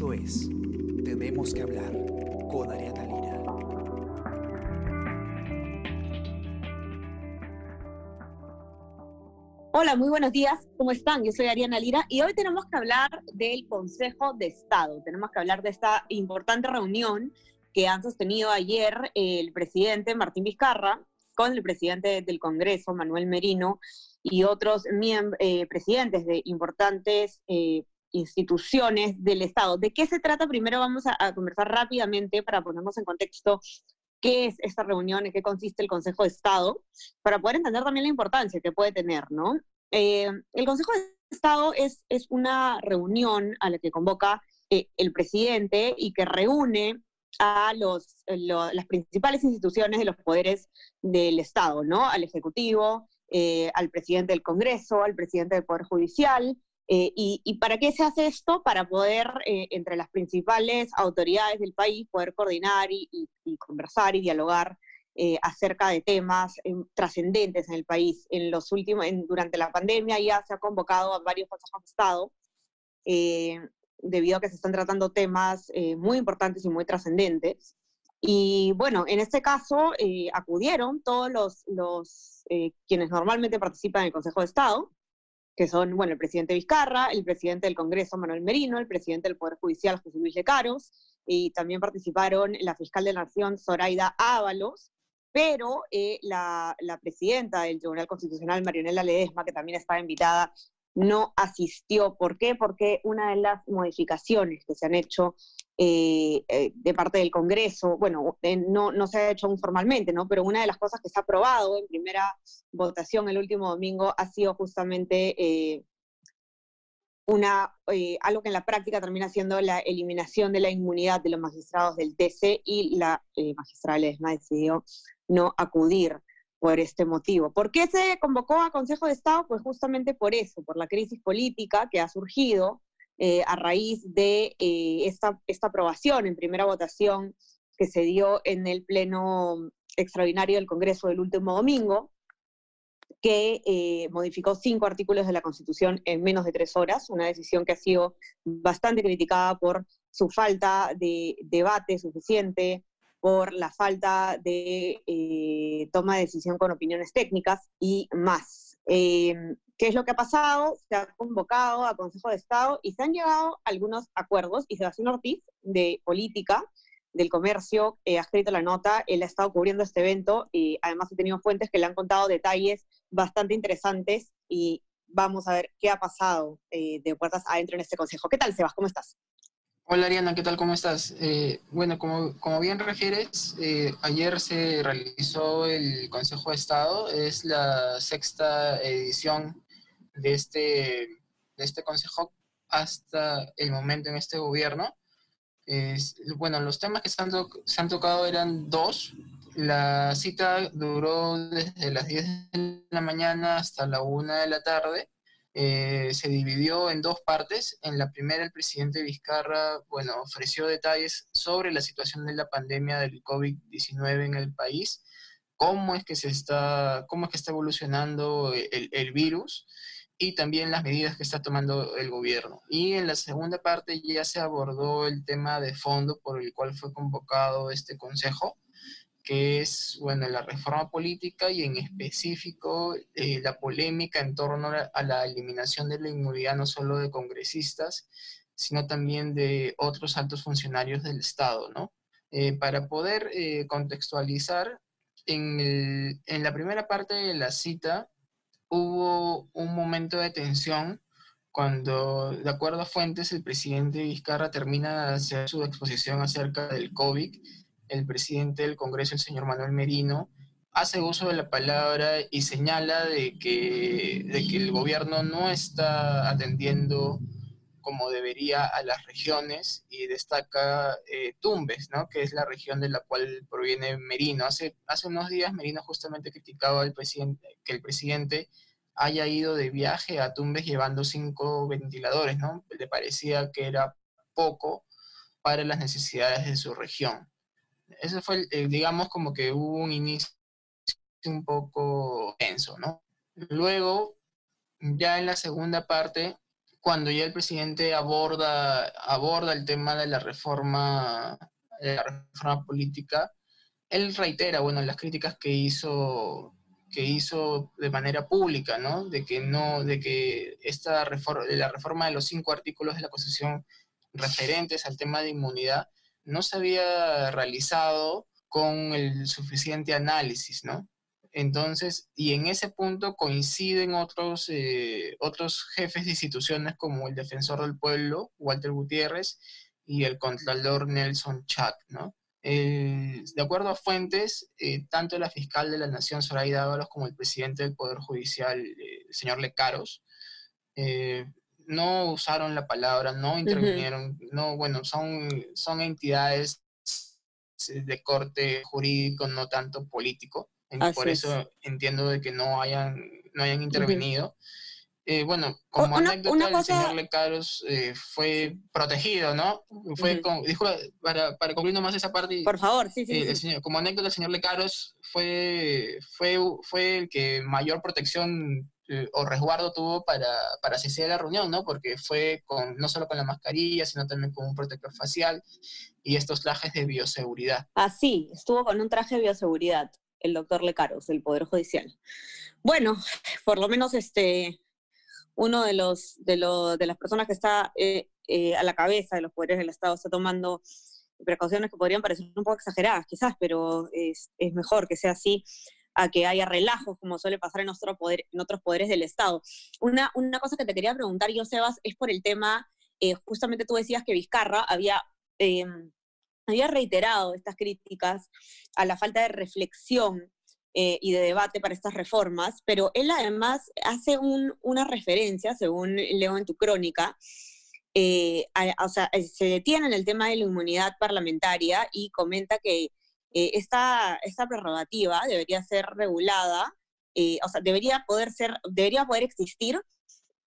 Esto es Tenemos que hablar con Ariana Lira. Hola, muy buenos días. ¿Cómo están? Yo soy Ariana Lira y hoy tenemos que hablar del Consejo de Estado. Tenemos que hablar de esta importante reunión que han sostenido ayer el presidente Martín Vizcarra con el presidente del Congreso, Manuel Merino, y otros eh, presidentes de importantes eh, instituciones del Estado. ¿De qué se trata? Primero vamos a, conversar rápidamente para ponernos en contexto qué es esta reunión, en qué consiste el Consejo de Estado, para poder entender también la importancia que puede tener, ¿no? Eh, el Consejo de Estado es, es una reunión a la que convoca eh, el presidente y que reúne a los, las principales instituciones de los poderes del Estado, ¿no? Al Ejecutivo, eh, al presidente del Congreso, al presidente del Poder Judicial, eh, y, para qué se hace esto? Para poder, eh, entre las principales autoridades del país, poder coordinar y, conversar y dialogar eh, acerca de temas trascendentes en el país. En los últimos, durante la pandemia ya se ha convocado a varios consejos de Estado, debido a que se están tratando temas muy importantes y muy trascendentes. Y bueno, en este caso acudieron todos los, los quienes normalmente participan en el Consejo de Estado, que son, bueno, el presidente Vizcarra, el presidente del Congreso, Manuel Merino, el presidente del Poder Judicial, José Luis Lecaros, y también participaron la fiscal de la Nación, Zoraida Ábalos, pero eh, la, la, presidenta del Tribunal Constitucional, Marianela Ledesma, que también estaba invitada, no asistió. ¿Por qué? Porque una de las modificaciones que se han hecho eh, eh, de parte del Congreso, bueno, eh, no, no se ha hecho aún formalmente, ¿no? Pero una de las cosas que se ha aprobado en primera votación el último domingo ha sido justamente una, algo que en la práctica termina siendo la eliminación de la inmunidad de los magistrados del TC y la magistrada Ledesma decidió no acudir por este motivo. ¿Por qué se convocó a Consejo de Estado? Pues justamente por eso, por la crisis política que ha surgido eh, a raíz de eh, esta, esta aprobación en primera votación que se dio en el Pleno Extraordinario del Congreso del último domingo, que eh, modificó cinco artículos de la Constitución en menos de tres horas, una decisión que ha sido bastante criticada por su falta de debate suficiente, por la falta de toma de decisión con opiniones técnicas y más. ¿Qué es lo que ha pasado? Se ha convocado a Consejo de Estado y se han llegado algunos acuerdos y Sebastián Ortiz, de Política, del Comercio, eh, ha escrito la nota, él ha estado cubriendo este evento y además ha tenido fuentes que le han contado detalles bastante interesantes y vamos a ver qué ha pasado de puertas adentro en este consejo. ¿Qué tal, Sebas? ¿Cómo estás? Hola Ariana, ¿qué tal? ¿Cómo estás? Eh, bueno, como, como, bien refieres, eh, ayer se realizó el Consejo de Estado, es la sexta edición de este, de este Consejo hasta el momento en este gobierno. bueno, los temas que se han, tocado eran dos. La cita duró desde las 10 de la mañana hasta la 1 de la tarde eh, se dividió en dos partes. En la primera, el presidente Vizcarra, bueno, ofreció detalles sobre la situación de la pandemia del COVID-19 en el país, cómo es que se está, cómo es que está evolucionando el, virus y también las medidas que está tomando el gobierno. Y en la segunda parte ya se abordó el tema de fondo por el cual fue convocado este consejo, que es, bueno, la reforma política y en específico eh, la polémica en torno a la eliminación de la inmunidad no solo de congresistas, sino también de otros altos funcionarios del Estado, ¿no? Eh, para poder eh, contextualizar, en, en la primera parte de la cita hubo un momento de tensión cuando, de acuerdo a fuentes, el presidente Vizcarra termina de hacer su exposición acerca del COVID. El presidente del Congreso, el señor Manuel Merino, hace uso de la palabra y señala de que, de que el gobierno no está atendiendo como debería a las regiones y destaca eh, Tumbes, ¿no? que es la región de la cual proviene Merino. Hace, hace unos días Merino justamente criticaba al presidente, que el presidente haya ido de viaje a Tumbes llevando cinco ventiladores, ¿no? Le parecía que era poco para las necesidades de su región. Eso fue, digamos, como que hubo un inicio un poco tenso, ¿no? Luego, ya en la segunda parte, cuando ya el presidente aborda, aborda el tema de la reforma, de la reforma política, él reitera, bueno, las críticas que hizo que hizo de manera pública, ¿no? De que no, de que esta reforma, la reforma de los cinco artículos de la Constitución referentes al tema de inmunidad no se había realizado con el suficiente análisis, ¿no? Entonces, y en ese punto coinciden otros, eh, otros jefes de instituciones como el defensor del pueblo, Walter Gutiérrez, y el contralor Nelson Chat, ¿no? Eh, de acuerdo a fuentes, eh, tanto la fiscal de la Nación, Zoraida Ábalos, como el presidente del Poder Judicial, el señor Lecaros, no usaron la palabra, no intervinieron, no, bueno, son, son entidades de corte jurídico, no tanto político por eso entiendo de que no hayan, no hayan intervenido. Eh, bueno, como anécdota, el señor Lecaros eh, fue protegido, ¿no? Fue para, para concluir nomás esa parte. Por favor, sí, sí. Eh, como anécdota, el señor Lecaros fue, fue, fue el que mayor protección o resguardo tuvo para, para asistir a la reunión, ¿no? Porque fue con, no solo con la mascarilla, sino también con un protector facial y estos trajes de bioseguridad. Ah, sí, estuvo con un traje de bioseguridad el doctor Lecaros, del Poder Judicial. Bueno, por lo menos este, uno de, los, de, de las personas que está eh, eh, a la cabeza de los poderes del Estado está tomando precauciones que podrían parecer un poco exageradas, quizás, pero es, mejor que sea así a que haya relajos, como suele pasar en, nuestro poder, en otros poderes del Estado. Una, una cosa que te quería preguntar yo, Sebas, es por el tema, eh, justamente tú decías que Vizcarra había em, había reiterado estas críticas a la falta de reflexión eh, y de debate para estas reformas, pero él además hace una referencia, según leo en tu crónica, eh, o sea, eh, se detiene en el tema de la inmunidad parlamentaria y comenta que esta, esta prerrogativa debería ser regulada, o sea, debería poder ser, debería poder existir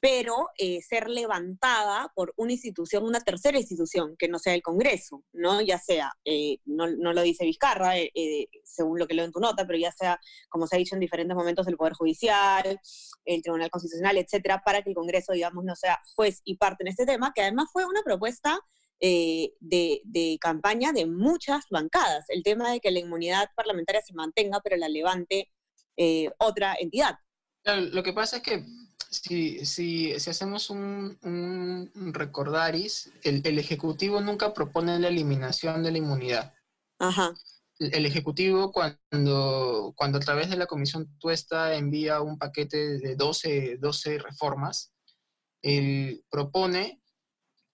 pero eh, ser levantada por una institución, una tercera institución, que no sea el Congreso, ¿no? Ya sea, eh, no, lo dice Vizcarra, eh, según lo que leo en tu nota, pero ya sea, como se ha dicho en diferentes momentos, el Poder Judicial, el Tribunal Constitucional, etcétera, para que el Congreso, digamos, no sea juez y parte en este tema, que además fue una propuesta de, de campaña de muchas bancadas, el tema de que la inmunidad parlamentaria se mantenga, pero la levante otra entidad. Lo que pasa es que si, si, si hacemos un, un recordaris, el, el, Ejecutivo nunca propone la eliminación de la inmunidad. Ajá. El, Ejecutivo, cuando, cuando a través de la Comisión Tuesta envía un paquete de 12, 12 reformas, él propone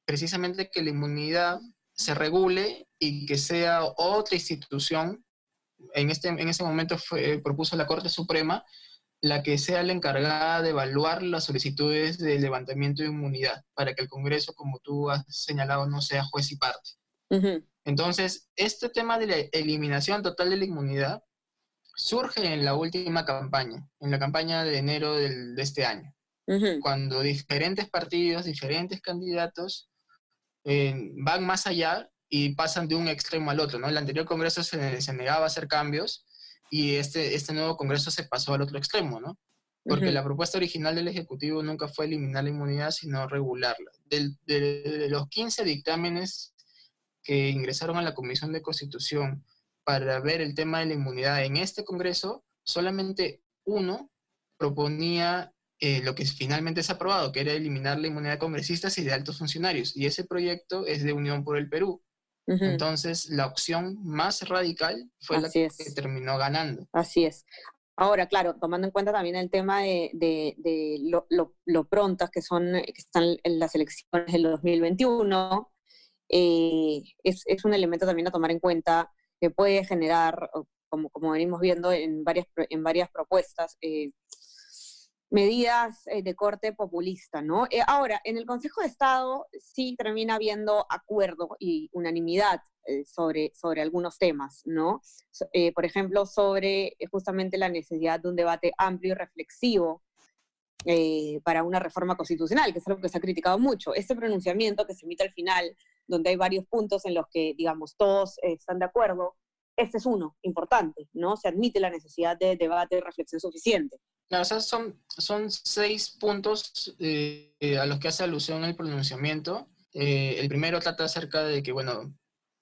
precisamente que la inmunidad se regule y que sea otra institución. En, este, en ese momento fue, propuso la Corte Suprema la que sea la encargada de evaluar las solicitudes de levantamiento de inmunidad, para que el Congreso, como tú has señalado, no sea juez y parte. Entonces, este tema de la eliminación total de la inmunidad surge en la última campaña, en la campaña de enero de este año, cuando diferentes partidos, diferentes candidatos eh, van más allá y pasan de un extremo al otro. ¿no? El anterior Congreso se, se negaba a hacer cambios y este, este nuevo Congreso se pasó al otro extremo, ¿no? Porque la propuesta original del Ejecutivo nunca fue eliminar la inmunidad, sino regularla. de, los 15 dictámenes que ingresaron a la Comisión de Constitución para ver el tema de la inmunidad en este Congreso, solamente uno proponía eh, lo que finalmente es aprobado, que era eliminar la inmunidad de congresistas y de altos funcionarios. Y ese proyecto es de Unión por el Perú. Entonces, la opción más radical fue la que terminó ganando. Así es. Ahora, claro, tomando en cuenta también el tema de, lo, prontas que son que están en las elecciones del 2021, eh, es, un elemento también a tomar en cuenta que puede generar, como, como venimos viendo en varias, en varias propuestas, eh, medidas eh, de corte populista, ¿no? Eh, ahora, en el Consejo de Estado sí termina habiendo acuerdo y unanimidad eh, sobre, sobre algunos temas, ¿no? por ejemplo, sobre justamente la necesidad de un debate amplio y reflexivo para una reforma constitucional, que es algo que se ha criticado mucho. Este pronunciamiento que se emite al final, donde hay varios puntos en los que, digamos, todos están de acuerdo, este es uno importante, ¿no? Se admite la necesidad de debate y reflexión suficiente. Claro, o sea, son, son seis puntos eh, a los que hace alusión el pronunciamiento. Eh, el primero trata acerca de que, bueno,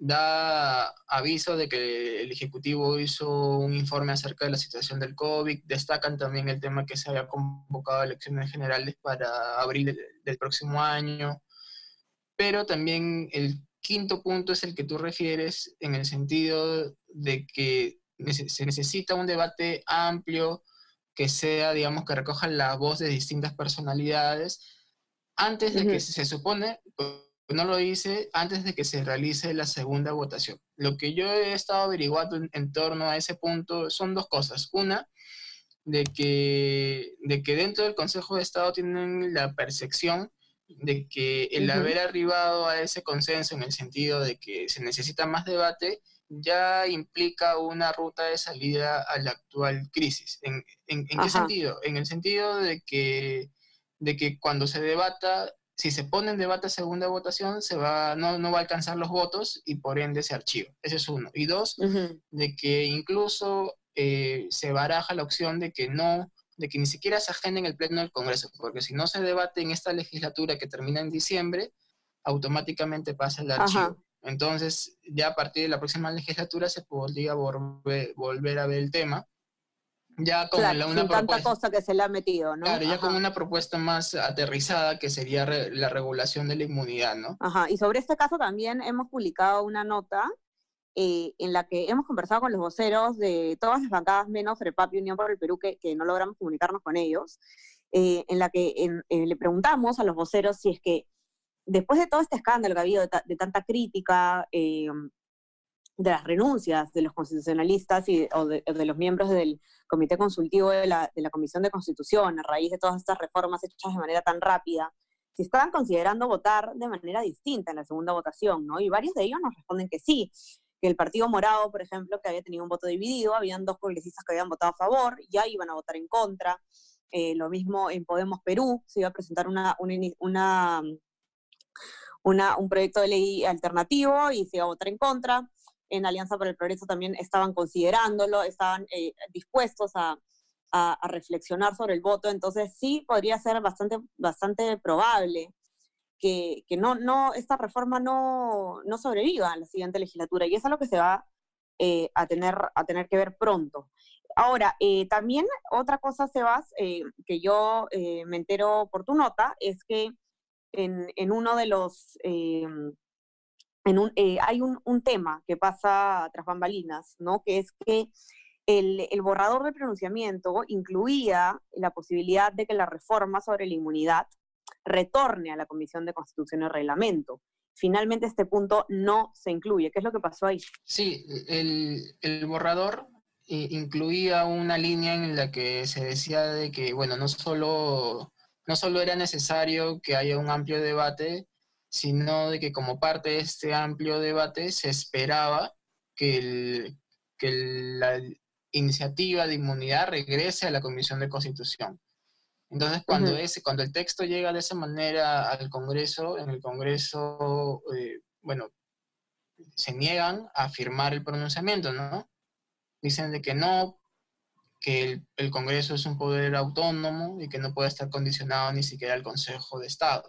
da aviso de que el Ejecutivo hizo un informe acerca de la situación del COVID, destacan también el tema que se había convocado elecciones generales para abril del, próximo año, pero también el quinto punto es el que tú refieres en el sentido de que se necesita un debate amplio que sea, digamos, que recoja la voz de distintas personalidades antes de que se supone, no lo hice antes de que se realice la segunda votación. Lo que yo he estado averiguando en, torno a ese punto son dos cosas. Una, de que, de que dentro del Consejo de Estado tienen la percepción de que el haber arribado a ese consenso en el sentido de que se necesita más debate ya implica una ruta de salida a la actual crisis. ¿En, en, qué sentido? En el sentido de que, de que cuando se debata si se pone en debate segunda votación, se va, no, no, va a alcanzar los votos y por ende se archiva. Ese es uno. Y dos, de que incluso eh, se baraja la opción de que no, de que ni siquiera se agende en el pleno del Congreso, porque si no se debate en esta legislatura que termina en diciembre, automáticamente pasa el archivo. Entonces, ya a partir de la próxima legislatura se podría volver a ver el tema ya con una tanta cosa que se le ha metido, ¿no? Claro, ya con una propuesta más aterrizada que sería la regulación de la inmunidad, ¿no? Ajá, y sobre este caso también hemos publicado una nota eh, en la que hemos conversado con los voceros de todas las bancadas menos FREPAP y Unión por el Perú, que, que no logramos comunicarnos con ellos, eh, en la que eh, le preguntamos a los voceros si es que después de todo este escándalo que ha habido de, tanta crítica, de las renuncias de los constitucionalistas y, o de, los miembros del Comité Consultivo de la, de la, Comisión de Constitución a raíz de todas estas reformas hechas de manera tan rápida, si estaban considerando votar de manera distinta en la segunda votación, ¿no? Y varios de ellos nos responden que sí, que el Partido Morado, por ejemplo, que había tenido un voto dividido, habían dos congresistas que habían votado a favor, ya iban a votar en contra. Eh, lo mismo en Podemos Perú, se iba a presentar una, una, un proyecto de ley alternativo y se iba a votar en contra. En Alianza por el Progreso también estaban considerándolo, estaban eh, dispuestos a, reflexionar sobre el voto, entonces sí podría ser bastante, bastante probable que, no, no, esta reforma no, sobreviva en la siguiente legislatura, y eso es lo que se va eh, a, tener, a tener que ver pronto. Ahora, eh, también otra cosa, Sebas, que yo me entero por tu nota, es que en, uno de los eh, hay un, tema que pasa tras bambalinas, ¿no? Que es que el, borrador de pronunciamiento incluía la posibilidad de que la reforma sobre la inmunidad retorne a la Comisión de Constitución y Reglamento. Finalmente este punto no se incluye. ¿Qué es lo que pasó ahí? Sí, el, borrador eh, incluía una línea en la que se decía de que, bueno, no solo, no solo era necesario que haya un amplio debate, sino de que como parte de este amplio debate se esperaba que, la iniciativa de inmunidad regrese a la Comisión de Constitución. Entonces, cuando, ese, cuando el texto llega de esa manera al Congreso, en el Congreso, eh, bueno, se niegan a firmar el pronunciamiento, ¿no? Dicen de que no, que el, el Congreso es un poder autónomo y que no puede estar condicionado ni siquiera al Consejo de Estado.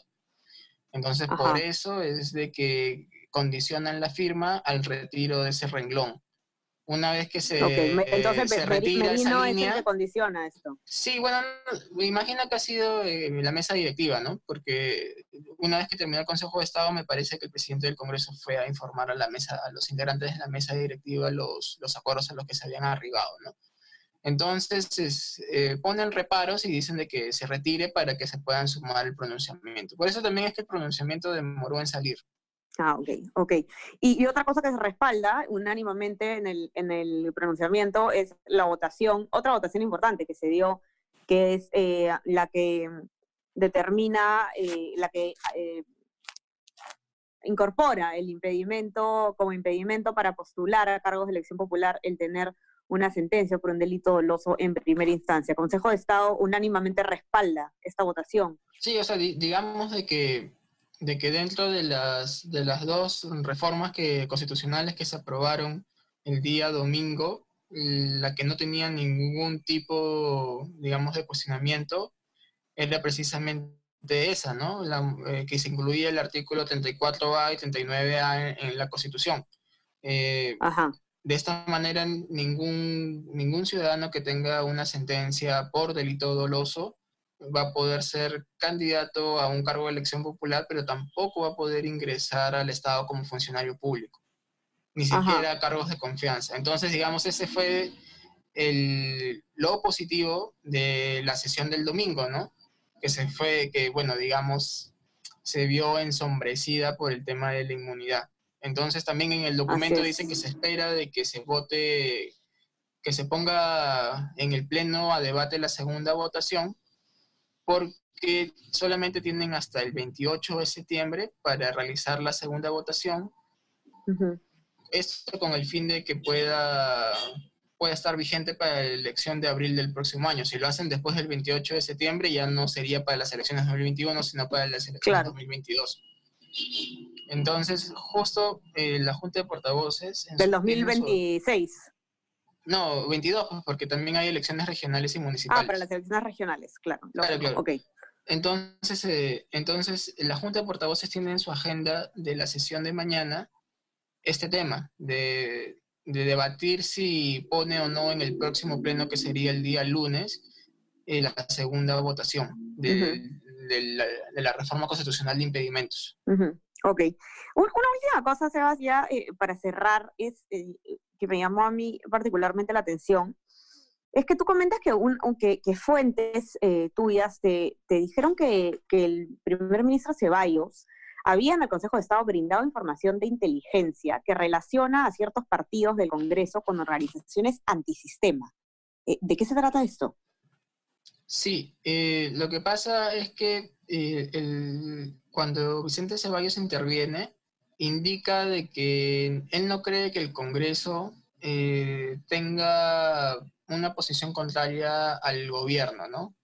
Entonces, por eso es de que condicionan la firma al retiro de ese renglón. Una vez que se, Entonces, se retira esa línea, es el que condiciona esto. Sí, bueno, me imagino que ha sido eh, la mesa directiva, ¿no? Porque una vez que terminó el Consejo de Estado, me parece que el presidente del Congreso fue a informar a la mesa, a los integrantes de la mesa directiva los, los acuerdos a los que se habían arribado, ¿no? Entonces eh, ponen reparos y dicen de que se retire para que se puedan sumar el pronunciamiento. Por eso también es que el pronunciamiento demoró en salir. Ah, ok, ok. Y, otra cosa que se respalda unánimamente en el, en el, pronunciamiento es la votación, otra votación importante que se dio, que es eh, la que determina, eh, la que incorpora el impedimento como impedimento para postular a cargos de elección popular el tener una sentencia por un delito doloso en primera instancia. Consejo de Estado unánimamente respalda esta votación. Sí, o sea, digamos de que, de que dentro de las, de las dos reformas que, constitucionales que se aprobaron el día domingo, la que no tenía ningún tipo, digamos, de cuestionamiento, era precisamente esa, ¿no? La, eh, que se incluía el artículo 34A y 39A en, la Constitución. Eh, de esta manera, ningún, ningún ciudadano que tenga una sentencia por delito doloso va a poder ser candidato a un cargo de elección popular, pero tampoco va a poder ingresar al Estado como funcionario público, ni siquiera cargos de confianza. Entonces, digamos, ese fue el, lo positivo de la sesión del domingo, ¿no? Que se fue, que bueno, digamos, se vio ensombrecida por el tema de la inmunidad. Entonces, también en el documento dicen que se espera de que se vote, que se ponga en el Pleno a debate la segunda votación porque solamente tienen hasta el 28 de septiembre para realizar la segunda votación. Esto con el fin de que pueda, pueda estar vigente para la elección de abril del próximo año. Si lo hacen después del 28 de septiembre, ya no sería para las elecciones 2021, sino para las elecciones 2022. Entonces, justo eh, la Junta de Portavoces... Del 2026. No, 22, pues, porque también hay elecciones regionales y municipales. Ah, para las elecciones regionales, claro. Claro, claro. Entonces, eh, entonces, la Junta de Portavoces tiene en su agenda de la sesión de mañana este tema, de, debatir si pone o no en el próximo pleno, que sería el día lunes, eh, la segunda votación de, la, reforma constitucional de impedimentos. Ok. una última cosa, Sebas, ya eh, para cerrar, es que me llamó a mí particularmente la atención, es que tú comentas que, un, que, fuentes eh, tuyas te, dijeron que, el primer ministro Ceballos había en el Consejo de Estado brindado información de inteligencia que relaciona a ciertos partidos del Congreso con organizaciones antisistema. Eh, ¿De qué se trata esto? Sí, eh, lo que pasa es que cuando Vicente Ceballos interviene, indica de que él no cree que el Congreso eh, tenga una posición contraria al gobierno, ¿no?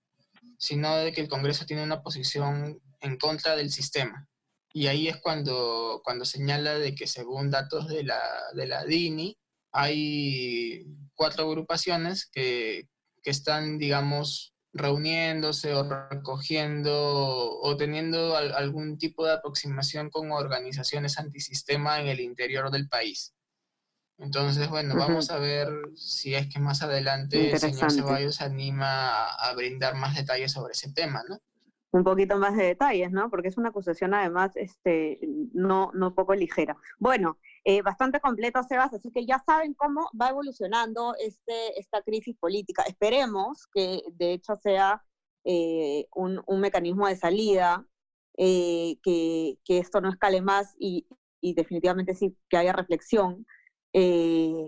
Sino de que el Congreso tiene una posición en contra del sistema. Y ahí es cuando, cuando señala de que según datos de la, de la DINI, hay cuatro agrupaciones que, que están, digamos, reuniéndose o recogiendo o teniendo algún tipo de aproximación con organizaciones antisistema en el interior del país. Entonces, bueno, vamos a ver si es que más adelante el señor Ceballos anima a, brindar más detalles sobre ese tema, ¿no? Un poquito más de detalles, ¿no? Porque es una acusación además este, no, no poco ligera. Bueno, eh, bastante completo, Sebas, así que ya saben cómo va evolucionando este, esta crisis política. Esperemos que de hecho sea eh, un, mecanismo de salida, eh, que, esto no escale más y, definitivamente sí que haya reflexión.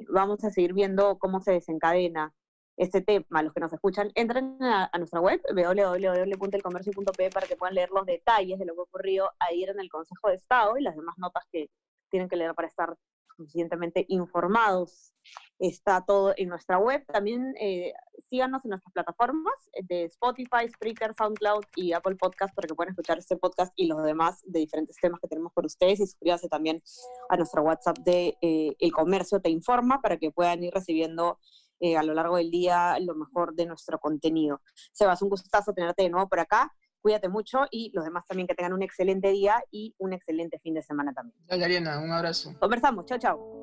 Vamos a seguir viendo cómo se desencadena este tema. Los que nos escuchan, entren a, nuestra web, www.elcomercio.p, para que puedan leer los detalles de lo que ocurrió ayer en el Consejo de Estado y las demás notas que, tienen que leer para estar suficientemente informados. Está todo en nuestra web. También eh, síganos en nuestras plataformas de Spotify, Spreaker, SoundCloud y Apple Podcast para que puedan escuchar este podcast y los demás de diferentes temas que tenemos por ustedes. Y suscríbanse también a nuestro WhatsApp de eh, El Comercio Te Informa para que puedan ir recibiendo eh, a lo largo del día lo mejor de nuestro contenido. Sebas, un gustazo tenerte de nuevo por acá cuídate mucho y los demás también que tengan un excelente día y un excelente fin de semana también. Dale, Ariana, un abrazo. Conversamos, chao, chao.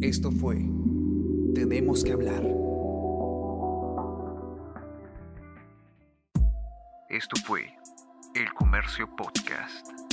Esto fue Tenemos que hablar. Esto fue El Comercio Podcast.